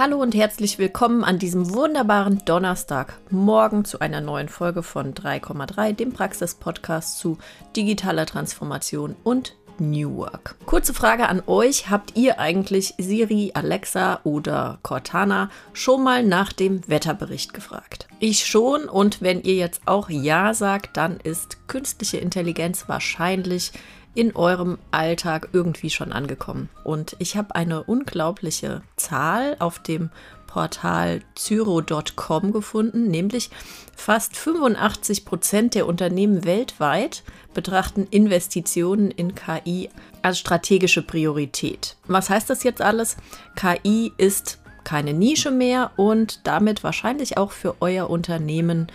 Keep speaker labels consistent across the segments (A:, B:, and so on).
A: Hallo und herzlich willkommen an diesem wunderbaren Donnerstagmorgen zu einer neuen Folge von 3,3, dem Praxis-Podcast zu digitaler Transformation und New Work. Kurze Frage an euch. Habt ihr eigentlich Siri, Alexa oder Cortana schon mal nach dem Wetterbericht gefragt? Ich schon und wenn ihr jetzt auch Ja sagt, dann ist künstliche Intelligenz wahrscheinlich in eurem Alltag irgendwie schon angekommen. Und ich habe eine unglaubliche Zahl auf dem Portal Zyro.com gefunden, nämlich fast 85 Prozent der Unternehmen weltweit betrachten Investitionen in KI als strategische Priorität. Was heißt das jetzt alles? KI ist keine Nische mehr und damit wahrscheinlich auch für euer Unternehmen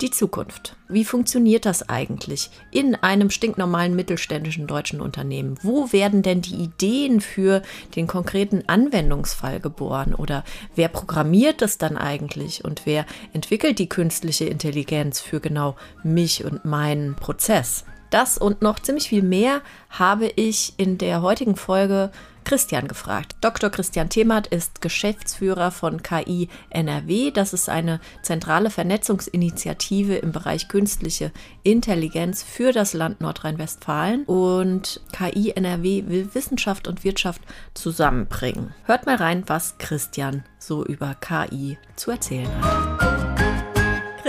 A: die Zukunft. Wie funktioniert das eigentlich in einem stinknormalen mittelständischen deutschen Unternehmen? Wo werden denn die Ideen für den konkreten Anwendungsfall geboren? Oder wer programmiert das dann eigentlich? Und wer entwickelt die künstliche Intelligenz für genau mich und meinen Prozess? Das und noch ziemlich viel mehr habe ich in der heutigen Folge Christian gefragt. Dr. Christian Themert ist Geschäftsführer von KI NRW. Das ist eine zentrale Vernetzungsinitiative im Bereich künstliche Intelligenz für das Land Nordrhein-Westfalen. Und KI NRW will Wissenschaft und Wirtschaft zusammenbringen. Hört mal rein, was Christian so über KI zu erzählen hat.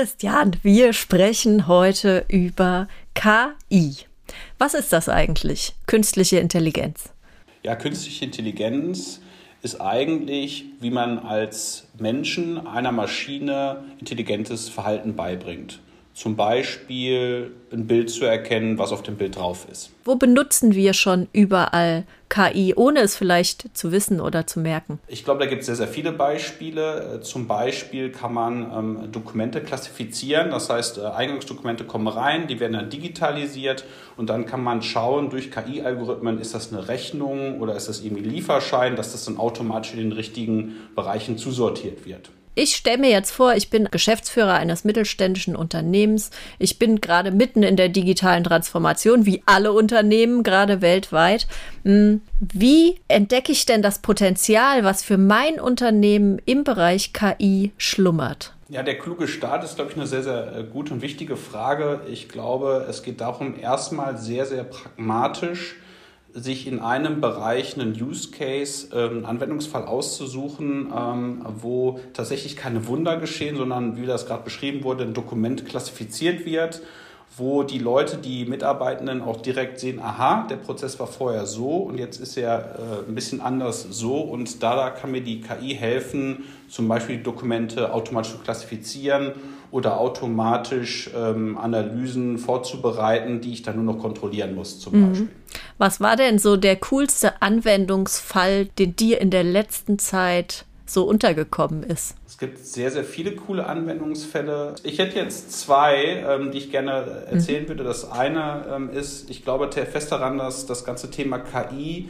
A: Christian, wir sprechen heute über KI. Was ist das eigentlich? Künstliche Intelligenz.
B: Ja, künstliche Intelligenz ist eigentlich, wie man als Menschen einer Maschine intelligentes Verhalten beibringt. Zum Beispiel ein Bild zu erkennen, was auf dem Bild drauf ist.
A: Wo benutzen wir schon überall KI, ohne es vielleicht zu wissen oder zu merken?
B: Ich glaube, da gibt es sehr, sehr viele Beispiele. Äh, zum Beispiel kann man ähm, Dokumente klassifizieren. Das heißt, äh, Eingangsdokumente kommen rein, die werden dann digitalisiert und dann kann man schauen durch KI-Algorithmen, ist das eine Rechnung oder ist das irgendwie Lieferschein, dass das dann automatisch in den richtigen Bereichen zusortiert wird.
A: Ich stelle mir jetzt vor, ich bin Geschäftsführer eines mittelständischen Unternehmens. Ich bin gerade mitten in der digitalen Transformation, wie alle Unternehmen, gerade weltweit. Hm, wie entdecke ich denn das Potenzial, was für mein Unternehmen im Bereich KI schlummert?
B: Ja, der kluge Start ist, glaube ich, eine sehr, sehr äh, gute und wichtige Frage. Ich glaube, es geht darum, erstmal sehr, sehr pragmatisch sich in einem Bereich einen Use Case, ähm, einen Anwendungsfall auszusuchen, ähm, wo tatsächlich keine Wunder geschehen, sondern wie das gerade beschrieben wurde, ein Dokument klassifiziert wird, wo die Leute, die Mitarbeitenden auch direkt sehen, aha, der Prozess war vorher so und jetzt ist er äh, ein bisschen anders so und da, da kann mir die KI helfen, zum Beispiel die Dokumente automatisch zu klassifizieren oder automatisch ähm, Analysen vorzubereiten, die ich dann nur noch kontrollieren muss zum mhm. Beispiel.
A: Was war denn so der coolste Anwendungsfall, den dir in der letzten Zeit so untergekommen ist?
B: Es gibt sehr, sehr viele coole Anwendungsfälle. Ich hätte jetzt zwei, ähm, die ich gerne erzählen mhm. würde. Das eine ähm, ist, ich glaube fest daran, dass das ganze Thema KI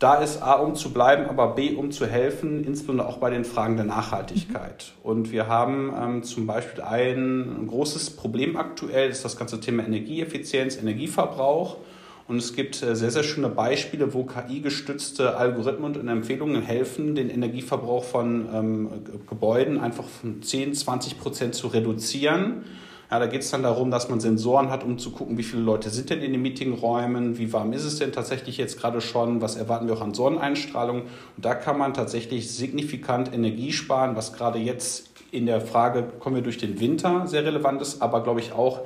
B: da ist A, um zu bleiben, aber B, um zu helfen, insbesondere auch bei den Fragen der Nachhaltigkeit. Mhm. Und wir haben ähm, zum Beispiel ein großes Problem aktuell, das ist das ganze Thema Energieeffizienz, Energieverbrauch. Und es gibt äh, sehr, sehr schöne Beispiele, wo KI-gestützte Algorithmen und Empfehlungen helfen, den Energieverbrauch von ähm, Gebäuden einfach von 10, 20 Prozent zu reduzieren ja, da geht es dann darum, dass man Sensoren hat, um zu gucken, wie viele Leute sind denn in den Meetingräumen, wie warm ist es denn tatsächlich jetzt gerade schon, was erwarten wir auch an Sonneneinstrahlung. Und da kann man tatsächlich signifikant Energie sparen, was gerade jetzt in der Frage, kommen wir durch den Winter, sehr relevant ist, aber glaube ich auch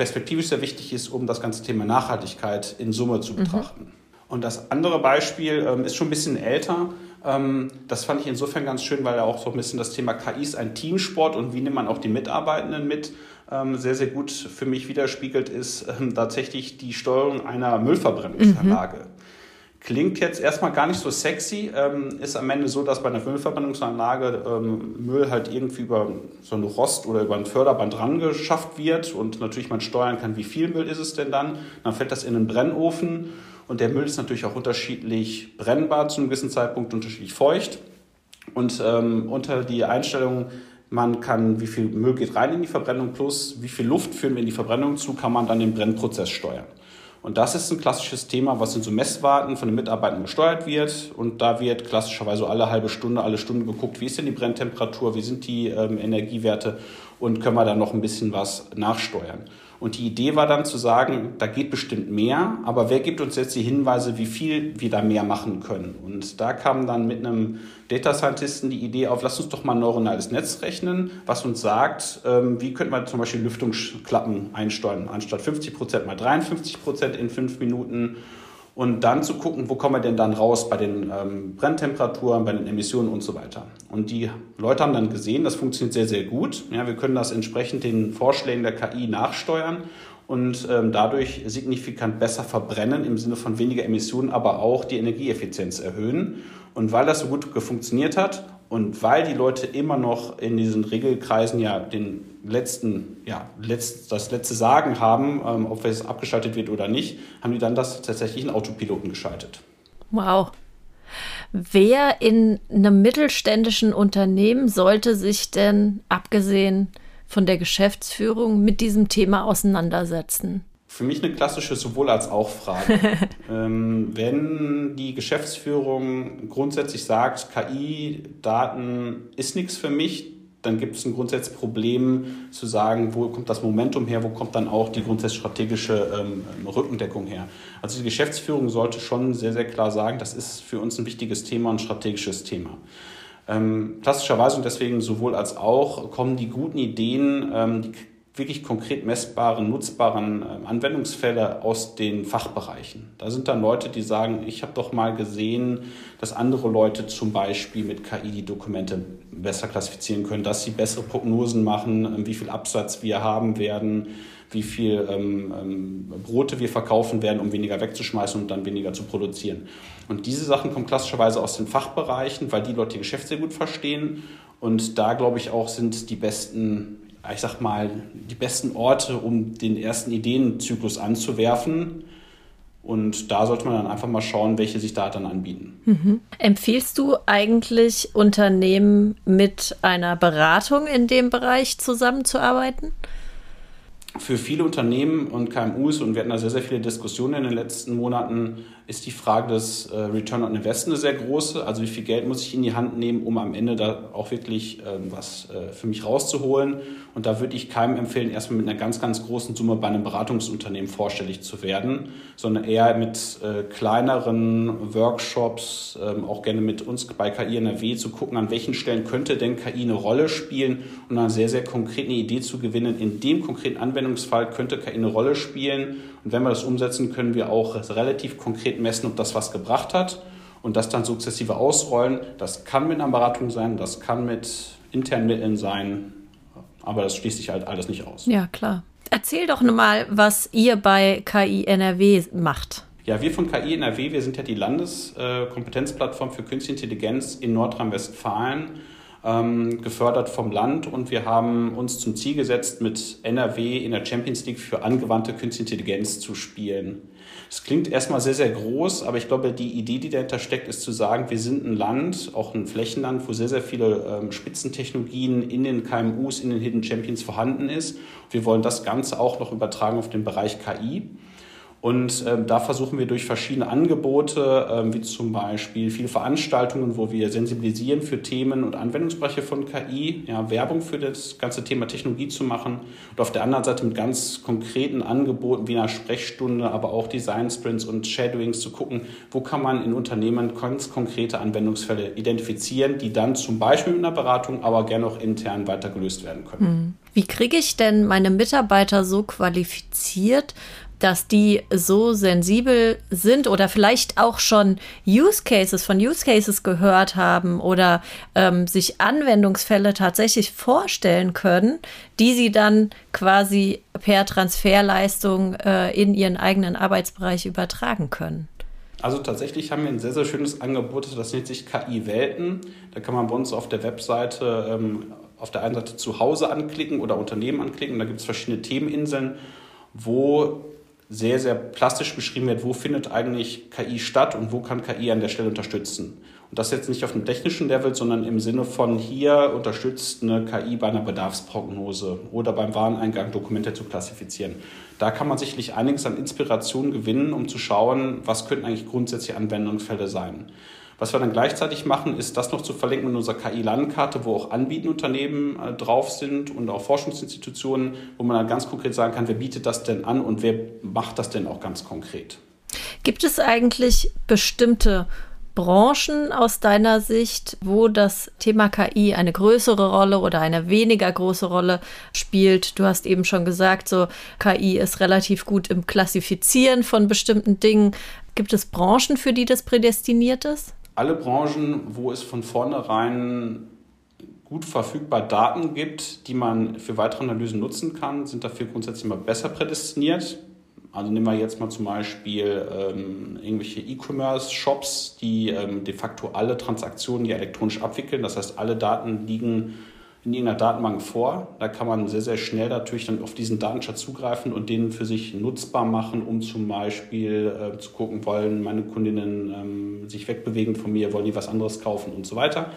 B: perspektivisch sehr wichtig ist, um das ganze Thema Nachhaltigkeit in Summe zu mhm. betrachten. Mhm. Und das andere Beispiel ähm, ist schon ein bisschen älter. Ähm, das fand ich insofern ganz schön, weil er auch so ein bisschen das Thema KI ist ein Teamsport und wie nimmt man auch die Mitarbeitenden mit ähm, sehr, sehr gut für mich widerspiegelt, ist ähm, tatsächlich die Steuerung einer Müllverbrennungsanlage. Mhm. Klingt jetzt erstmal gar nicht so sexy, ähm, ist am Ende so, dass bei einer Müllverbrennungsanlage ähm, Müll halt irgendwie über so eine Rost oder über ein Förderband rangeschafft wird und natürlich man steuern kann, wie viel Müll ist es denn dann. Dann fällt das in einen Brennofen und der Müll ist natürlich auch unterschiedlich brennbar zu einem gewissen Zeitpunkt, unterschiedlich feucht. Und ähm, unter die Einstellung man kann, wie viel Müll geht rein in die Verbrennung plus wie viel Luft führen wir in die Verbrennung zu, kann man dann den Brennprozess steuern. Und das ist ein klassisches Thema, was in so Messwarten von den Mitarbeitern gesteuert wird. Und da wird klassischerweise alle halbe Stunde, alle Stunde geguckt, wie ist denn die Brenntemperatur, wie sind die ähm, Energiewerte und können wir da noch ein bisschen was nachsteuern. Und die Idee war dann zu sagen, da geht bestimmt mehr, aber wer gibt uns jetzt die Hinweise, wie viel wir da mehr machen können? Und da kam dann mit einem Data Scientisten die Idee auf, lass uns doch mal ein neuronales Netz rechnen, was uns sagt, ähm, wie könnte man zum Beispiel Lüftungsklappen einsteuern, anstatt 50 Prozent mal 53 Prozent in fünf Minuten und dann zu gucken, wo kommen wir denn dann raus bei den ähm, Brenntemperaturen, bei den Emissionen und so weiter. Und die Leute haben dann gesehen, das funktioniert sehr, sehr gut. Ja, wir können das entsprechend den Vorschlägen der KI nachsteuern und ähm, dadurch signifikant besser verbrennen im Sinne von weniger Emissionen, aber auch die Energieeffizienz erhöhen. Und weil das so gut funktioniert hat und weil die Leute immer noch in diesen Regelkreisen ja den letzten, ja, letzt, das letzte Sagen haben, ähm, ob es abgeschaltet wird oder nicht, haben die dann das tatsächlich in Autopiloten geschaltet.
A: Wow. Wer in einem mittelständischen Unternehmen sollte sich denn, abgesehen von der Geschäftsführung, mit diesem Thema auseinandersetzen?
B: Für mich eine klassische sowohl als auch Frage. ähm, wenn die Geschäftsführung grundsätzlich sagt, KI-Daten ist nichts für mich, dann gibt es ein grundsätzliches Problem zu sagen, wo kommt das Momentum her, wo kommt dann auch die grundsätzlich strategische ähm, Rückendeckung her. Also die Geschäftsführung sollte schon sehr, sehr klar sagen, das ist für uns ein wichtiges Thema, ein strategisches Thema. Ähm, klassischerweise und deswegen sowohl als auch kommen die guten Ideen, ähm, die wirklich konkret messbaren, nutzbaren äh, Anwendungsfälle aus den Fachbereichen. Da sind dann Leute, die sagen, ich habe doch mal gesehen, dass andere Leute zum Beispiel mit KI die Dokumente besser klassifizieren können, dass sie bessere Prognosen machen, äh, wie viel Absatz wir haben werden, wie viel ähm, ähm, Brote wir verkaufen werden, um weniger wegzuschmeißen und dann weniger zu produzieren. Und diese Sachen kommen klassischerweise aus den Fachbereichen, weil die Leute ihr Geschäft sehr gut verstehen. Und da, glaube ich, auch sind die besten ich sag mal, die besten Orte, um den ersten Ideenzyklus anzuwerfen. Und da sollte man dann einfach mal schauen, welche sich da dann anbieten.
A: Mhm. Empfiehlst du eigentlich Unternehmen mit einer Beratung in dem Bereich zusammenzuarbeiten?
B: Für viele Unternehmen und KMUs, und wir hatten da sehr, sehr viele Diskussionen in den letzten Monaten, ist die Frage des äh, Return on Investment eine sehr große. Also wie viel Geld muss ich in die Hand nehmen, um am Ende da auch wirklich ähm, was äh, für mich rauszuholen. Und da würde ich keinem empfehlen, erstmal mit einer ganz, ganz großen Summe bei einem Beratungsunternehmen vorstellig zu werden, sondern eher mit äh, kleineren Workshops, ähm, auch gerne mit uns bei KI NRW zu gucken, an welchen Stellen könnte denn KI eine Rolle spielen und eine sehr, sehr konkrete Idee zu gewinnen. In dem konkreten Anwendungsfall könnte KI eine Rolle spielen. Und wenn wir das umsetzen, können wir auch relativ konkret messen, ob das was gebracht hat und das dann sukzessive ausrollen. Das kann mit einer Beratung sein, das kann mit internen Mitteln sein, aber das schließt sich halt alles nicht aus.
A: Ja, klar. Erzähl doch mal, was ihr bei KI NRW macht.
B: Ja, wir von KI NRW, wir sind ja die Landeskompetenzplattform für Künstliche Intelligenz in Nordrhein-Westfalen ähm, gefördert vom Land und wir haben uns zum Ziel gesetzt, mit NRW in der Champions League für angewandte Künstliche Intelligenz zu spielen. Das klingt erstmal sehr, sehr groß, aber ich glaube, die Idee, die dahinter steckt, ist zu sagen, wir sind ein Land, auch ein Flächenland, wo sehr, sehr viele ähm, Spitzentechnologien in den KMUs, in den Hidden Champions vorhanden ist. Wir wollen das Ganze auch noch übertragen auf den Bereich KI. Und ähm, da versuchen wir durch verschiedene Angebote, ähm, wie zum Beispiel viele Veranstaltungen, wo wir sensibilisieren für Themen und Anwendungsbereiche von KI, ja, Werbung für das ganze Thema Technologie zu machen und auf der anderen Seite mit ganz konkreten Angeboten wie einer Sprechstunde, aber auch Design Sprints und Shadowings zu gucken, wo kann man in Unternehmen ganz konkrete Anwendungsfälle identifizieren, die dann zum Beispiel mit einer Beratung, aber gerne auch intern weiter gelöst werden können.
A: Hm. Wie kriege ich denn meine Mitarbeiter so qualifiziert, dass die so sensibel sind oder vielleicht auch schon Use Cases von Use Cases gehört haben oder ähm, sich Anwendungsfälle tatsächlich vorstellen können, die sie dann quasi per Transferleistung äh, in ihren eigenen Arbeitsbereich übertragen können.
B: Also tatsächlich haben wir ein sehr, sehr schönes Angebot, das nennt sich KI-Welten. Da kann man bei uns auf der Webseite ähm, auf der einen Seite zu Hause anklicken oder Unternehmen anklicken. Da gibt es verschiedene Themeninseln, wo sehr, sehr plastisch beschrieben wird, wo findet eigentlich KI statt und wo kann KI an der Stelle unterstützen. Und das jetzt nicht auf dem technischen Level, sondern im Sinne von hier unterstützt eine KI bei einer Bedarfsprognose oder beim Wareneingang Dokumente zu klassifizieren. Da kann man sicherlich einiges an Inspiration gewinnen, um zu schauen, was könnten eigentlich grundsätzliche Anwendungsfälle sein. Was wir dann gleichzeitig machen, ist das noch zu verlinken mit unserer KI-Landkarte, wo auch Anbietenunternehmen äh, drauf sind und auch Forschungsinstitutionen, wo man dann ganz konkret sagen kann, wer bietet das denn an und wer macht das denn auch ganz konkret.
A: Gibt es eigentlich bestimmte Branchen aus deiner Sicht, wo das Thema KI eine größere Rolle oder eine weniger große Rolle spielt? Du hast eben schon gesagt, so KI ist relativ gut im Klassifizieren von bestimmten Dingen. Gibt es Branchen, für die das prädestiniert ist?
B: Alle Branchen, wo es von vornherein gut verfügbar Daten gibt, die man für weitere Analysen nutzen kann, sind dafür grundsätzlich immer besser prädestiniert. Also nehmen wir jetzt mal zum Beispiel ähm, irgendwelche E-Commerce-Shops, die ähm, de facto alle Transaktionen ja elektronisch abwickeln. Das heißt, alle Daten liegen in irgendeiner Datenbank vor. Da kann man sehr, sehr schnell natürlich dann auf diesen Datenschatz zugreifen und den für sich nutzbar machen, um zum Beispiel äh, zu gucken, wollen meine Kundinnen ähm, sich wegbewegen von mir, wollen die was anderes kaufen und so weiter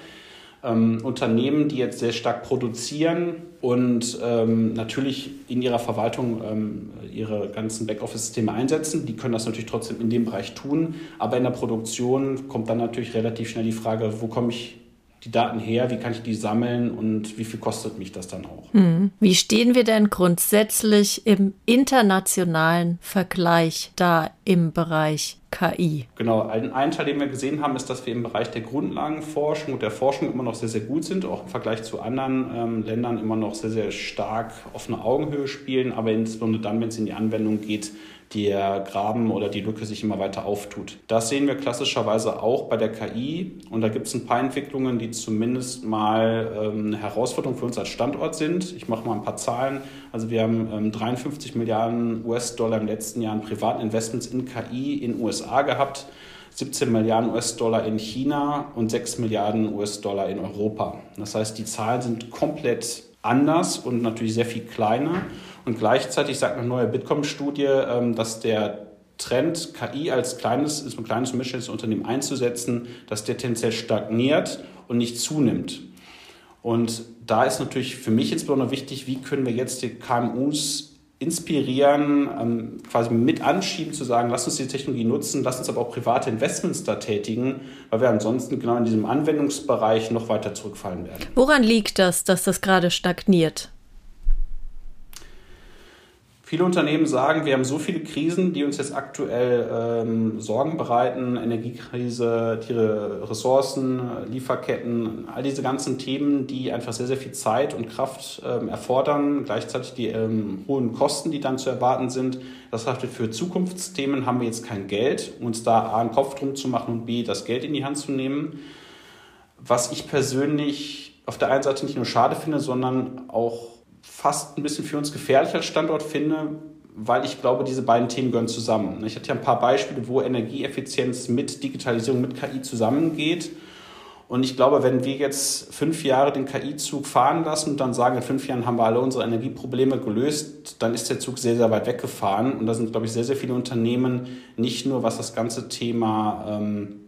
B: ähm, Unternehmen, die jetzt sehr stark produzieren und ähm, natürlich in ihrer Verwaltung ähm, ihre ganzen Backoffice-Systeme einsetzen. Die können das natürlich trotzdem in dem Bereich tun. Aber in der Produktion kommt dann natürlich relativ schnell die Frage, wo komme ich die Daten her, wie kann ich die sammeln und wie viel kostet mich das dann auch?
A: Hm. Wie stehen wir denn grundsätzlich im internationalen Vergleich da im Bereich KI?
B: Genau, ein, ein Teil, den wir gesehen haben, ist, dass wir im Bereich der Grundlagenforschung und der Forschung immer noch sehr, sehr gut sind, auch im Vergleich zu anderen ähm, Ländern immer noch sehr, sehr stark auf einer Augenhöhe spielen, aber insbesondere dann, wenn es in die Anwendung geht, der Graben oder die Lücke sich immer weiter auftut. Das sehen wir klassischerweise auch bei der KI und da gibt es ein paar Entwicklungen, die zumindest mal ähm, eine Herausforderung für uns als Standort sind. Ich mache mal ein paar Zahlen. Also wir haben ähm, 53 Milliarden US-Dollar im letzten Jahr an privaten Investments in KI in USA gehabt. 17 Milliarden US-Dollar in China und 6 Milliarden US-Dollar in Europa. Das heißt, die Zahlen sind komplett anders und natürlich sehr viel kleiner. Und gleichzeitig sagt eine neue Bitkom-Studie, ähm, dass der Trend, KI als kleines, als ein kleines und mittelständisches Unternehmen einzusetzen, dass der tendenziell stagniert und nicht zunimmt. Und da ist natürlich für mich insbesondere wichtig, wie können wir jetzt die KMUs inspirieren, ähm, quasi mit anschieben, zu sagen, lass uns die Technologie nutzen, lass uns aber auch private Investments da tätigen, weil wir ansonsten genau in diesem Anwendungsbereich noch weiter zurückfallen werden.
A: Woran liegt das, dass das gerade stagniert?
B: Viele Unternehmen sagen, wir haben so viele Krisen, die uns jetzt aktuell ähm, Sorgen bereiten, Energiekrise, Tiere, Ressourcen, Lieferketten, all diese ganzen Themen, die einfach sehr, sehr viel Zeit und Kraft ähm, erfordern, gleichzeitig die ähm, hohen Kosten, die dann zu erwarten sind. Das heißt, für Zukunftsthemen haben wir jetzt kein Geld, uns da A, einen Kopf drum zu machen und B, das Geld in die Hand zu nehmen. Was ich persönlich auf der einen Seite nicht nur schade finde, sondern auch fast ein bisschen für uns gefährlich als Standort finde, weil ich glaube, diese beiden Themen gehören zusammen. Ich hatte ja ein paar Beispiele, wo Energieeffizienz mit Digitalisierung, mit KI zusammengeht. Und ich glaube, wenn wir jetzt fünf Jahre den KI-Zug fahren lassen und dann sagen, in fünf Jahren haben wir alle unsere Energieprobleme gelöst, dann ist der Zug sehr, sehr weit weggefahren. Und da sind, glaube ich, sehr, sehr viele Unternehmen, nicht nur was das ganze Thema ähm,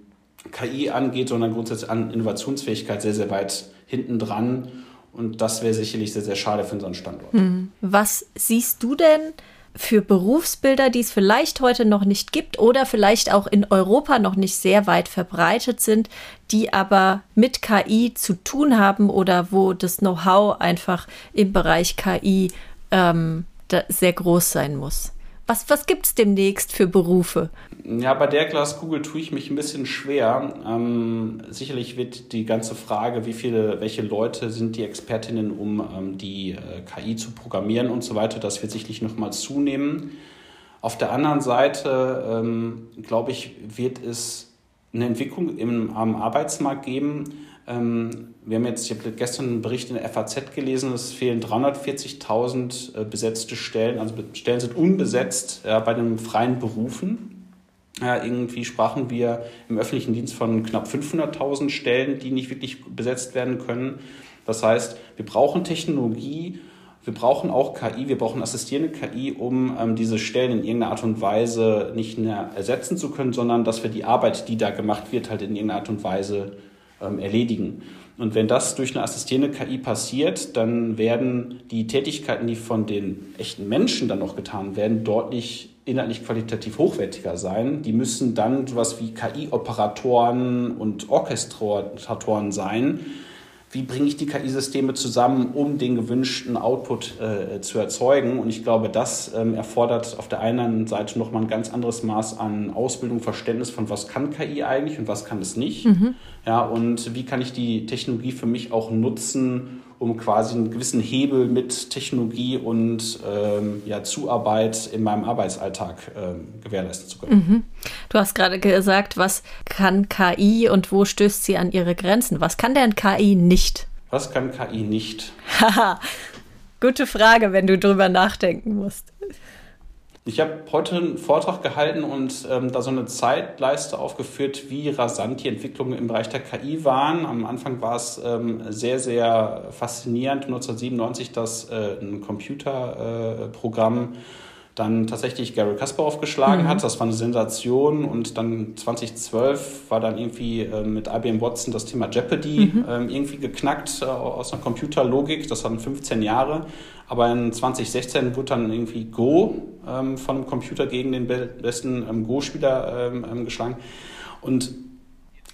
B: KI angeht, sondern grundsätzlich an Innovationsfähigkeit sehr, sehr weit hinten dran. Und das wäre sicherlich sehr, sehr schade für unseren Standort.
A: Hm. Was siehst du denn für Berufsbilder, die es vielleicht heute noch nicht gibt oder vielleicht auch in Europa noch nicht sehr weit verbreitet sind, die aber mit KI zu tun haben oder wo das Know-how einfach im Bereich KI ähm, sehr groß sein muss? Was, was gibt es demnächst für Berufe?
B: Ja, bei der Glaskugel tue ich mich ein bisschen schwer. Ähm, sicherlich wird die ganze Frage, wie viele, welche Leute sind die Expertinnen, um ähm, die äh, KI zu programmieren und so weiter, das wird sicherlich nochmal zunehmen. Auf der anderen Seite, ähm, glaube ich, wird es eine Entwicklung im, am Arbeitsmarkt geben, ähm, wir haben jetzt, ich habe gestern einen Bericht in der FAZ gelesen, es fehlen 340.000 äh, besetzte Stellen, also Stellen sind unbesetzt ja, bei den freien Berufen. Ja, irgendwie sprachen wir im öffentlichen Dienst von knapp 500.000 Stellen, die nicht wirklich besetzt werden können. Das heißt, wir brauchen Technologie, wir brauchen auch KI, wir brauchen assistierende KI, um ähm, diese Stellen in irgendeiner Art und Weise nicht mehr ersetzen zu können, sondern dass wir die Arbeit, die da gemacht wird, halt in irgendeiner Art und Weise ähm, erledigen. Und wenn das durch eine assistierende KI passiert, dann werden die Tätigkeiten, die von den echten Menschen dann noch getan werden, deutlich inhaltlich qualitativ hochwertiger sein. Die müssen dann sowas wie KI-Operatoren und Orchestratoren sein, wie bringe ich die KI-Systeme zusammen, um den gewünschten Output äh, zu erzeugen. Und ich glaube, das ähm, erfordert auf der einen Seite nochmal ein ganz anderes Maß an Ausbildung, Verständnis von, was kann KI eigentlich und was kann es nicht. Mhm. Ja, und wie kann ich die Technologie für mich auch nutzen, um quasi einen gewissen Hebel mit Technologie und ähm, ja, Zuarbeit in meinem Arbeitsalltag ähm, gewährleisten zu können. Mhm.
A: Du hast gerade gesagt, was kann KI und wo stößt sie an ihre Grenzen? Was kann denn KI nicht?
B: Was kann KI nicht?
A: Haha, gute Frage, wenn du drüber nachdenken musst.
B: Ich habe heute einen Vortrag gehalten und ähm, da so eine Zeitleiste aufgeführt, wie rasant die Entwicklungen im Bereich der KI waren. Am Anfang war es ähm, sehr, sehr faszinierend, 1997, dass äh, ein Computerprogramm äh, dann tatsächlich Gary Kasparov geschlagen mhm. hat. Das war eine Sensation. Und dann 2012 war dann irgendwie äh, mit IBM Watson das Thema Jeopardy mhm. ähm, irgendwie geknackt äh, aus einer Computerlogik. Das hatten 15 Jahre. Aber in 2016 wurde dann irgendwie Go ähm, von einem Computer gegen den besten ähm, Go-Spieler ähm, ähm, geschlagen. Und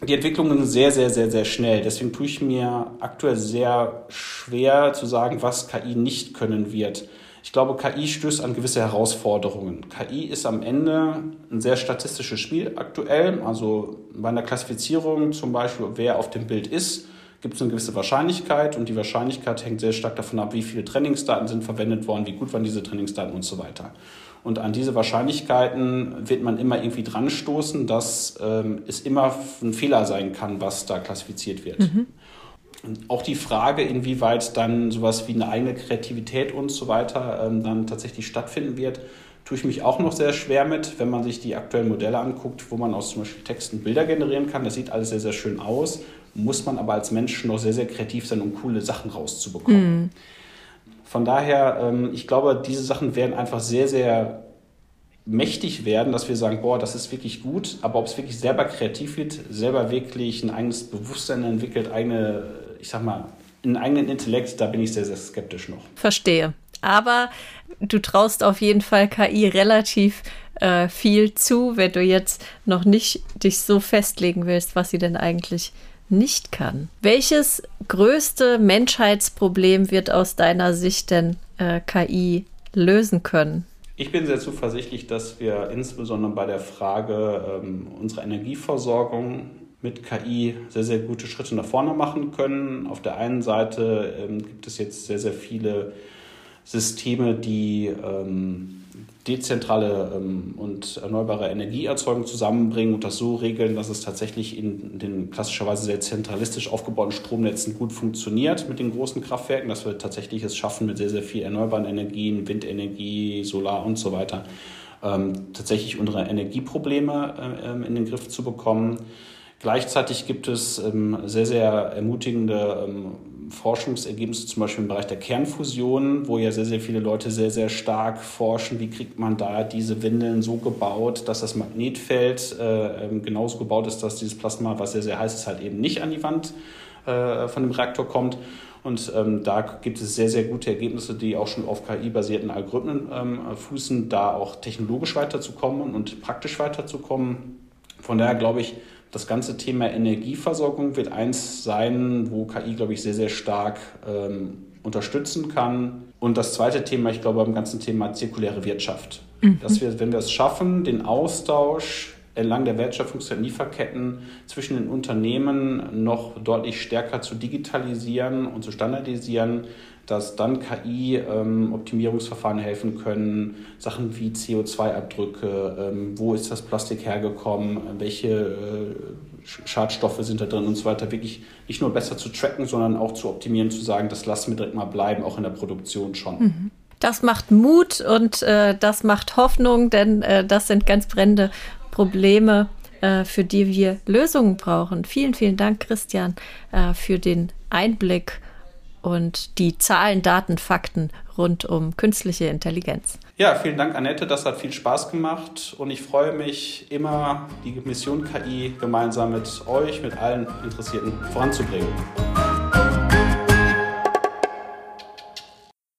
B: die Entwicklungen sind sehr, sehr, sehr, sehr schnell. Deswegen tue ich mir aktuell sehr schwer zu sagen, was KI nicht können wird. Ich glaube, KI stößt an gewisse Herausforderungen. KI ist am Ende ein sehr statistisches Spiel aktuell. Also bei einer Klassifizierung zum Beispiel, wer auf dem Bild ist, gibt es eine gewisse Wahrscheinlichkeit und die Wahrscheinlichkeit hängt sehr stark davon ab, wie viele Trainingsdaten sind verwendet worden, wie gut waren diese Trainingsdaten und so weiter. Und an diese Wahrscheinlichkeiten wird man immer irgendwie dran stoßen, dass ähm, es immer ein Fehler sein kann, was da klassifiziert wird. Mhm. Auch die Frage, inwieweit dann sowas wie eine eigene Kreativität und so weiter ähm, dann tatsächlich stattfinden wird, tue ich mich auch noch sehr schwer mit, wenn man sich die aktuellen Modelle anguckt, wo man aus zum Beispiel Texten Bilder generieren kann. Das sieht alles sehr, sehr schön aus, muss man aber als Mensch noch sehr, sehr kreativ sein, um coole Sachen rauszubekommen. Mhm. Von daher, ähm, ich glaube, diese Sachen werden einfach sehr, sehr mächtig werden, dass wir sagen, boah, das ist wirklich gut, aber ob es wirklich selber kreativ wird, selber wirklich ein eigenes Bewusstsein entwickelt, eigene ich sag mal, einen eigenen Intellekt, da bin ich sehr, sehr skeptisch noch.
A: Verstehe. Aber du traust auf jeden Fall KI relativ äh, viel zu, wenn du jetzt noch nicht dich so festlegen willst, was sie denn eigentlich nicht kann. Welches größte Menschheitsproblem wird aus deiner Sicht denn äh, KI lösen können?
B: Ich bin sehr zuversichtlich, dass wir insbesondere bei der Frage ähm, unserer Energieversorgung mit KI sehr, sehr gute Schritte nach vorne machen können. Auf der einen Seite ähm, gibt es jetzt sehr, sehr viele Systeme, die ähm, dezentrale ähm, und erneuerbare Energieerzeugung zusammenbringen und das so regeln, dass es tatsächlich in den klassischerweise sehr zentralistisch aufgebauten Stromnetzen gut funktioniert mit den großen Kraftwerken, dass wir tatsächlich es schaffen, mit sehr, sehr viel erneuerbaren Energien, Windenergie, Solar und so weiter, ähm, tatsächlich unsere Energieprobleme äh, in den Griff zu bekommen. Gleichzeitig gibt es ähm, sehr, sehr ermutigende ähm, Forschungsergebnisse, zum Beispiel im Bereich der Kernfusion, wo ja sehr, sehr viele Leute sehr, sehr stark forschen, wie kriegt man da diese Windeln so gebaut, dass das Magnetfeld äh, ähm, genauso gebaut ist, dass dieses Plasma, was sehr, sehr heiß ist, halt eben nicht an die Wand äh, von dem Reaktor kommt. Und ähm, da gibt es sehr, sehr gute Ergebnisse, die auch schon auf KI-basierten Algorithmen ähm, fußen, da auch technologisch weiterzukommen und praktisch weiterzukommen. Von daher glaube ich, das ganze Thema Energieversorgung wird eins sein, wo KI, glaube ich, sehr, sehr stark ähm, unterstützen kann. Und das zweite Thema, ich glaube, beim ganzen Thema zirkuläre Wirtschaft. Mhm. Dass wir, wenn wir es schaffen, den Austausch entlang der Wertschöpfungs- und Lieferketten zwischen den Unternehmen noch deutlich stärker zu digitalisieren und zu standardisieren, dass dann KI-Optimierungsverfahren ähm, helfen können, Sachen wie CO2-Abdrücke, ähm, wo ist das Plastik hergekommen, welche äh, Schadstoffe sind da drin und so weiter, wirklich nicht nur besser zu tracken, sondern auch zu optimieren, zu sagen, das lassen wir direkt mal bleiben, auch in der Produktion schon. Mhm.
A: Das macht Mut und äh, das macht Hoffnung, denn äh, das sind ganz brennende Probleme, äh, für die wir Lösungen brauchen. Vielen, vielen Dank, Christian, äh, für den Einblick und die Zahlen, Daten, Fakten rund um künstliche Intelligenz.
B: Ja, vielen Dank, Annette. Das hat viel Spaß gemacht und ich freue mich immer, die Mission KI gemeinsam mit euch, mit allen Interessierten voranzubringen.